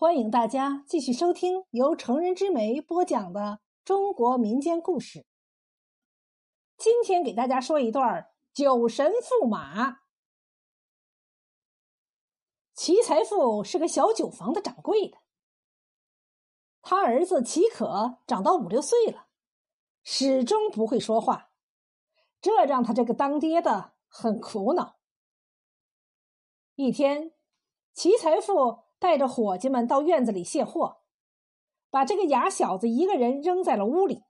欢迎大家继续收听由成人之美播讲的中国民间故事。今天给大家说一段酒神驸马。齐财富是个小酒坊的掌柜的，他儿子齐可长到五六岁了，始终不会说话，这让他这个当爹的很苦恼。一天，齐财富。带着伙计们到院子里卸货，把这个哑小子一个人扔在了屋里。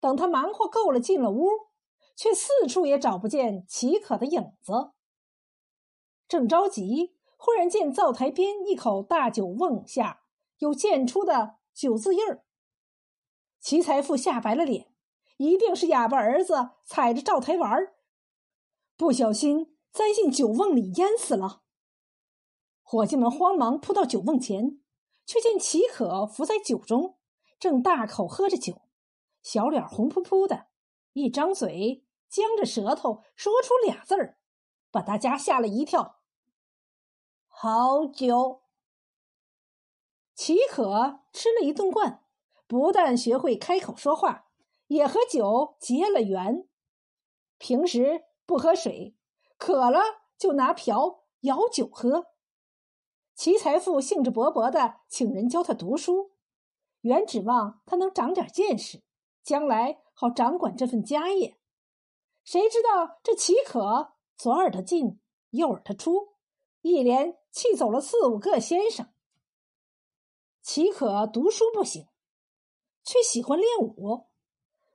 等他忙活够了，进了屋，却四处也找不见齐可的影子。正着急，忽然见灶台边一口大酒瓮下有溅出的酒渍印儿。齐财富吓白了脸，一定是哑巴儿子踩着灶台玩，不小心栽进酒瓮里淹死了。伙计们慌忙扑到酒瓮前，却见齐可伏在酒中，正大口喝着酒，小脸红扑扑的，一张嘴僵着舌头说出俩字儿，把大家吓了一跳。好酒。齐可吃了一顿惯，不但学会开口说话，也和酒结了缘。平时不喝水，渴了就拿瓢舀酒喝。齐财富兴致勃勃的请人教他读书，原指望他能长点见识，将来好掌管这份家业。谁知道这齐可左耳朵进，右耳朵出，一连气走了四五个先生。齐可读书不行，却喜欢练武。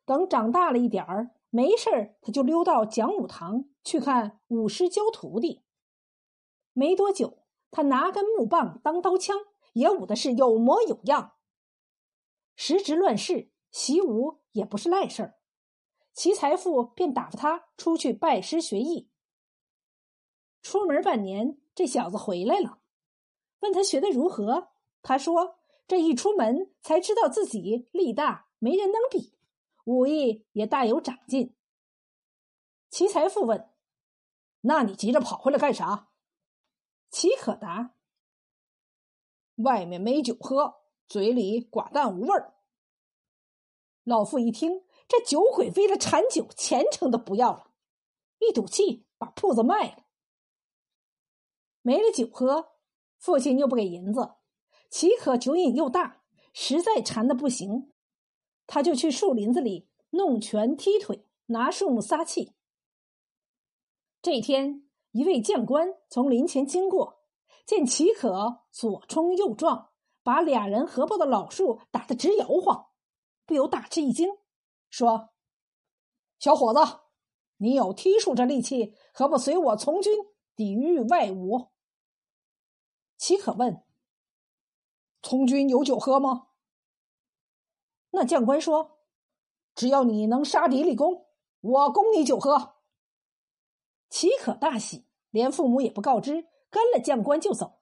等长大了一点儿，没事儿他就溜到讲武堂去看武师教徒弟。没多久。他拿根木棒当刀枪，也舞的是有模有样。时值乱世，习武也不是赖事儿。齐财富便打发他出去拜师学艺。出门半年，这小子回来了，问他学的如何。他说：“这一出门才知道自己力大，没人能比，武艺也大有长进。”齐财富问：“那你急着跑回来干啥？”齐可答：“外面没酒喝，嘴里寡淡无味儿。”老妇一听，这酒鬼为了馋酒，前程都不要了，一赌气把铺子卖了。没了酒喝，父亲又不给银子，岂可酒瘾又大，实在馋的不行，他就去树林子里弄拳踢腿，拿树木撒气。这天。一位将官从林前经过，见齐可左冲右撞，把俩人合抱的老树打得直摇晃，不由大吃一惊，说：“小伙子，你有踢树这力气，何不随我从军，抵御外侮？”齐可问：“从军有酒喝吗？”那将官说：“只要你能杀敌立功，我供你酒喝。”齐可大喜，连父母也不告知，跟了将官就走。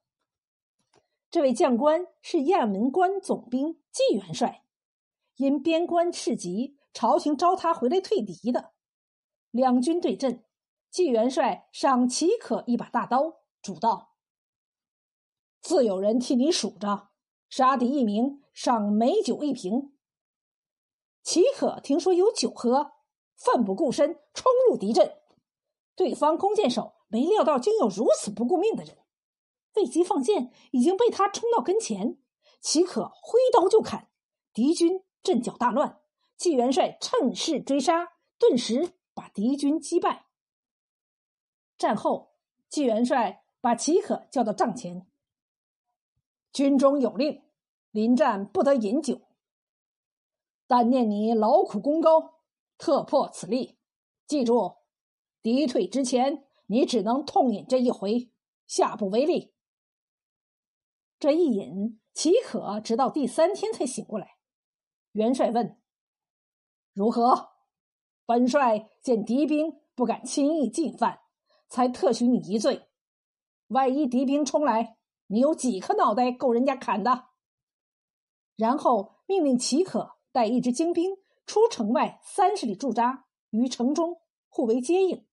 这位将官是雁门关总兵纪元帅，因边关事急，朝廷召他回来退敌的。两军对阵，纪元帅赏齐可一把大刀，主道：“自有人替你数着，杀敌一名，赏美酒一瓶。”齐可听说有酒喝，奋不顾身冲入敌阵。对方弓箭手没料到竟有如此不顾命的人，未及放箭，已经被他冲到跟前。岂可挥刀就砍，敌军阵脚大乱。纪元帅趁势追杀，顿时把敌军击败。战后，纪元帅把齐可叫到帐前：“军中有令，临战不得饮酒。但念你劳苦功高，特破此例。记住。”敌退之前，你只能痛饮这一回，下不为例。这一饮，岂可直到第三天才醒过来。元帅问：“如何？”本帅见敌兵不敢轻易进犯，才特许你一醉。万一敌兵冲来，你有几颗脑袋够人家砍的？然后命令齐可带一支精兵出城外三十里驻扎于城中，互为接应。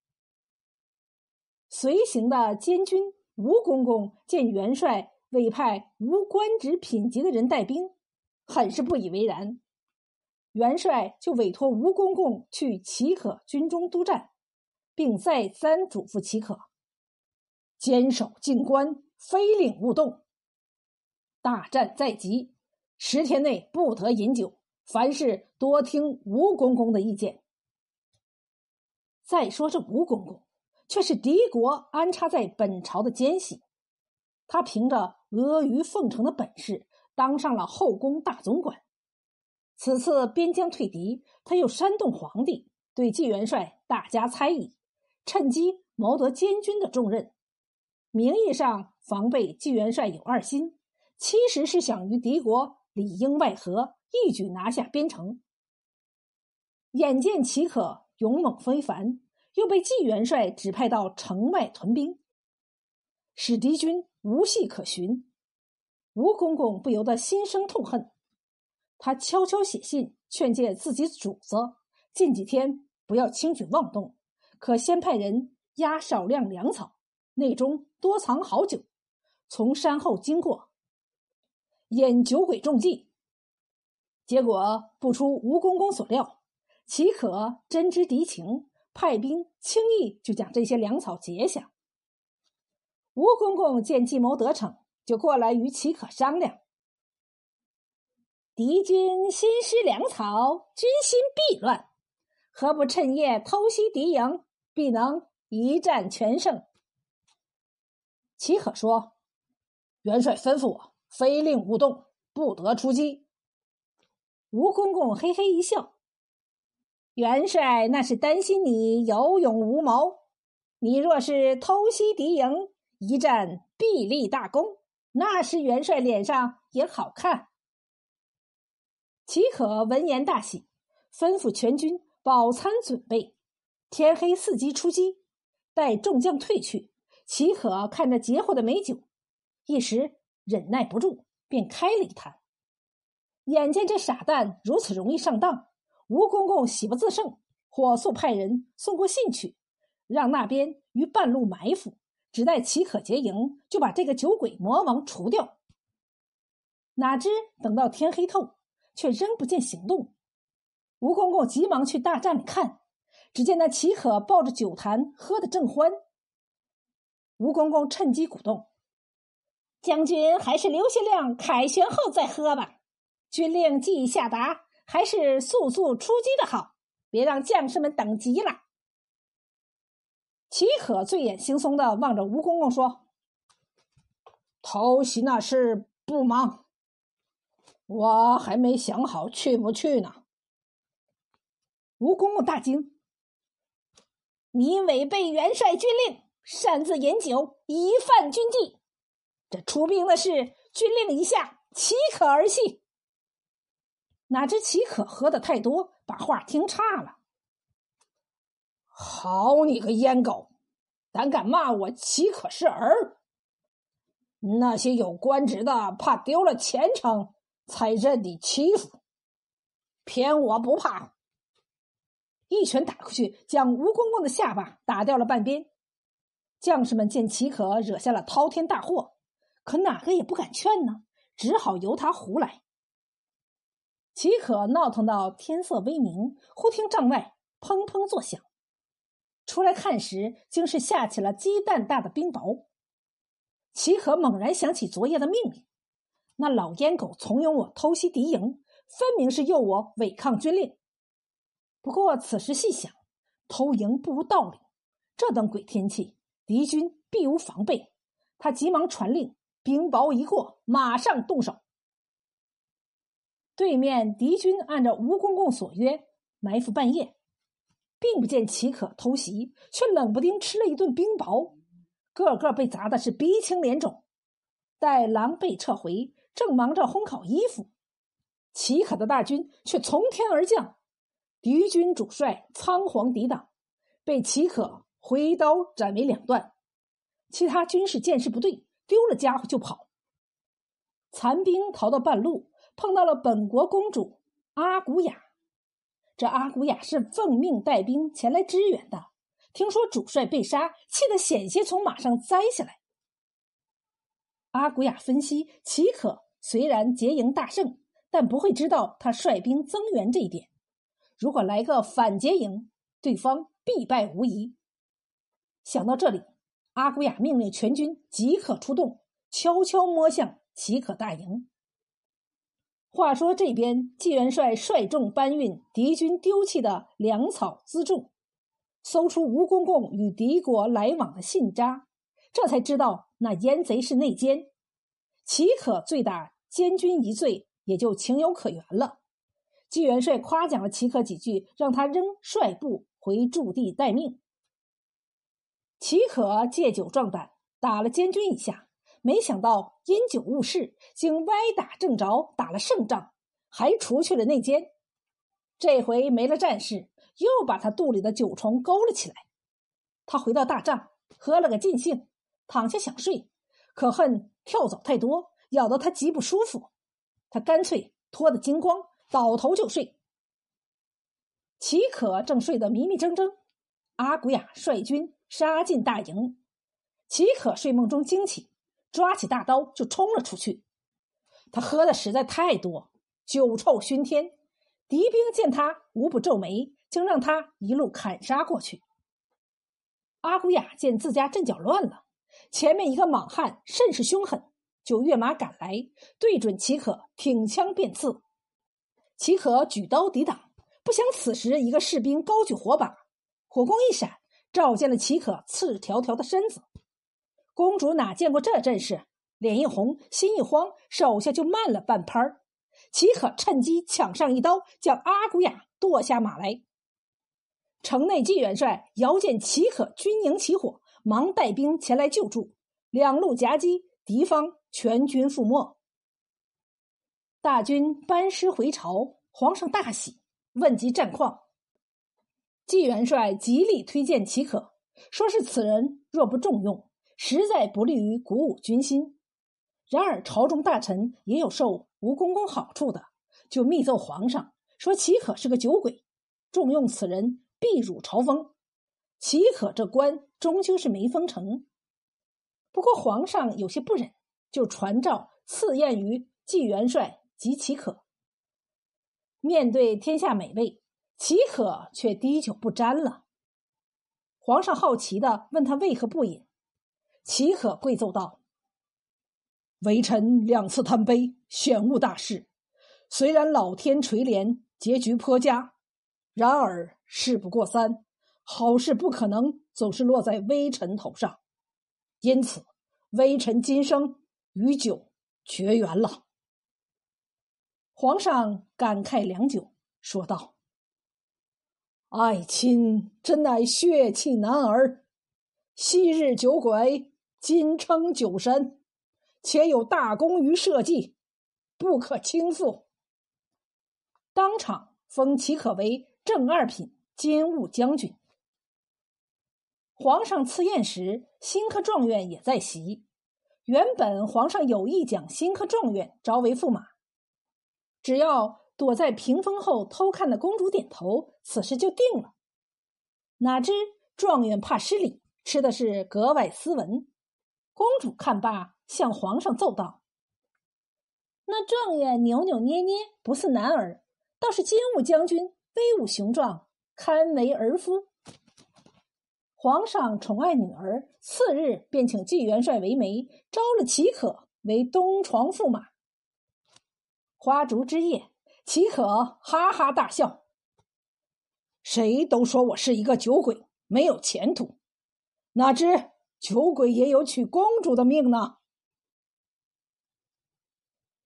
随行的监军吴公公见元帅委派无官职品级的人带兵，很是不以为然。元帅就委托吴公公去齐可军中督战，并再三嘱咐齐可坚守静关，非令勿动。大战在即，十天内不得饮酒，凡事多听吴公公的意见。再说这吴公公，却是敌国安插在本朝的奸细，他凭着阿谀奉承的本事，当上了后宫大总管。此次边疆退敌，他又煽动皇帝对纪元帅大加猜疑，趁机谋得监军的重任。名义上防备纪元帅有二心，其实是想与敌国里应外合，一举拿下边城。眼见齐可勇猛非凡，又被季元帅指派到城外屯兵，使敌军无隙可寻，吴公公不由得心生痛恨。他悄悄写信劝诫自己主子，近几天不要轻举妄动，可先派人押少量粮草，内中多藏好酒，从山后经过，引酒鬼中计。结果不出吴公公所料，岂可真知敌情，派兵轻易就将这些粮草截下。吴公公见计谋得逞，就过来与齐可商量。敌军新施粮草，军心必乱，何不趁夜偷袭敌营，必能一战全胜？齐可说：“元帅吩咐我，非令勿动，不得出击。”吴公公嘿嘿一笑：“元帅那是担心你有勇无谋。你若是偷袭敌营，一战必立大功，那时元帅脸上也好看。”齐可闻言大喜，吩咐全军饱餐准备，天黑伺机出击。待众将退去，齐可看着截获的美酒，一时忍耐不住，便开了一坛。眼见这傻蛋如此容易上当，吴公公喜不自胜，火速派人送过信去，让那边于半路埋伏，只待齐可结营，就把这个酒鬼魔王除掉。哪知等到天黑透。却仍不见行动，吴公公急忙去大帐里看，只见那齐可抱着酒坛喝得正欢。吴公公趁机鼓动：“将军还是留下量凯旋后再喝吧。军令既已下达，还是速速出击的好，别让将士们等急了。”齐可醉眼惺忪的望着吴公公说：“偷袭那事不忙。”我还没想好去不去呢。吴公公大惊：“你违背元帅军令，擅自饮酒，疑犯军纪。这出兵的事，军令一下，岂可儿戏？”哪知齐可喝的太多，把话听差了。好你个阉狗，胆敢骂我岂可是儿？那些有官职的，怕丢了前程。才任你欺负，偏我不怕！一拳打过去，将吴公公的下巴打掉了半边。将士们见齐可惹下了滔天大祸，可哪个也不敢劝呢，只好由他胡来。齐可闹腾到天色微明，忽听帐外砰砰作响，出来看时，竟是下起了鸡蛋大的冰雹。齐可猛然想起昨夜的命令。那老烟狗怂恿我偷袭敌营，分明是诱我违抗军令。不过此时细想，偷营不无道理。这等鬼天气，敌军必无防备。他急忙传令，冰雹一过，马上动手。对面敌军按照吴公公所约埋伏半夜，并不见岂可偷袭，却冷不丁吃了一顿冰雹，个个被砸的是鼻青脸肿。待狼狈撤回。正忙着烘烤衣服，齐可的大军却从天而降，敌军主帅仓皇抵挡，被齐可挥刀斩为两段。其他军士见势不对，丢了家伙就跑。残兵逃到半路，碰到了本国公主阿古雅。这阿古雅是奉命带兵前来支援的，听说主帅被杀，气得险些从马上栽下来。阿古雅分析，齐可虽然结营大胜，但不会知道他率兵增援这一点。如果来个反结营，对方必败无疑。想到这里，阿古雅命令全军即刻出动，悄悄摸向齐可大营。话说这边，纪元帅率众搬运敌军丢弃的粮草辎重，搜出吴公公与敌国来往的信札，这才知道那燕贼是内奸。齐可罪打监军一罪，也就情有可原了。纪元帅夸奖了齐可几句，让他仍率部回驻地待命。齐可借酒壮胆，打了监军一下，没想到因酒误事，竟歪打正着，打了胜仗，还除去了内奸。这回没了战事，又把他肚里的酒虫勾了起来。他回到大帐，喝了个尽兴，躺下想睡，可恨跳蚤太多，咬得他极不舒服。他干脆脱得精光。倒头就睡。齐可正睡得迷迷睁睁，阿古雅率军杀进大营。齐可睡梦中惊起，抓起大刀就冲了出去。他喝的实在太多，酒臭熏天。敌兵见他无不皱眉，竟让他一路砍杀过去。阿古雅见自家阵脚乱了，前面一个莽汉甚是凶狠，就跃马赶来，对准齐可挺枪便刺。齐可举刀抵挡，不想此时一个士兵高举火把，火光一闪，照见了齐可赤条条的身子。公主哪见过这阵势，脸一红，心一慌，手下就慢了半拍儿。齐可趁机抢上一刀，将阿古雅剁下马来。城内纪元帅遥见齐可军营起火，忙带兵前来救助，两路夹击，敌方全军覆没。大军班师回朝，皇上大喜，问及战况。纪元帅极力推荐齐可，说是此人若不重用，实在不利于鼓舞军心。然而朝中大臣也有受吴公公好处的，就密奏皇上说齐可是个酒鬼，重用此人必辱朝风。齐可这官终究是没封成。不过皇上有些不忍，就传召赐宴于纪元帅。及齐可面对天下美味，齐可却滴酒不沾了。皇上好奇的问他为何不饮，岂可跪奏道：“微臣两次贪杯，选误大事。虽然老天垂怜，结局颇佳，然而事不过三，好事不可能总是落在微臣头上。因此，微臣今生与酒绝缘了。”皇上感慨良久，说道：“爱卿真乃血气男儿，昔日酒鬼，今称酒神，且有大功于社稷，不可轻负。”当场封齐可为正二品金吾将军。皇上赐宴时，新科状元也在席。原本皇上有意将新科状元招为驸马。只要躲在屏风后偷看的公主点头，此事就定了。哪知状元怕失礼，吃的是格外斯文。公主看罢，向皇上奏道：“那状元扭扭捏捏，不似男儿，倒是金吾将军威武雄壮，堪为儿夫。”皇上宠爱女儿，次日便请纪元帅为媒，招了齐可为东床驸马。花烛之夜，齐可哈哈大笑。谁都说我是一个酒鬼，没有前途。哪知酒鬼也有娶公主的命呢？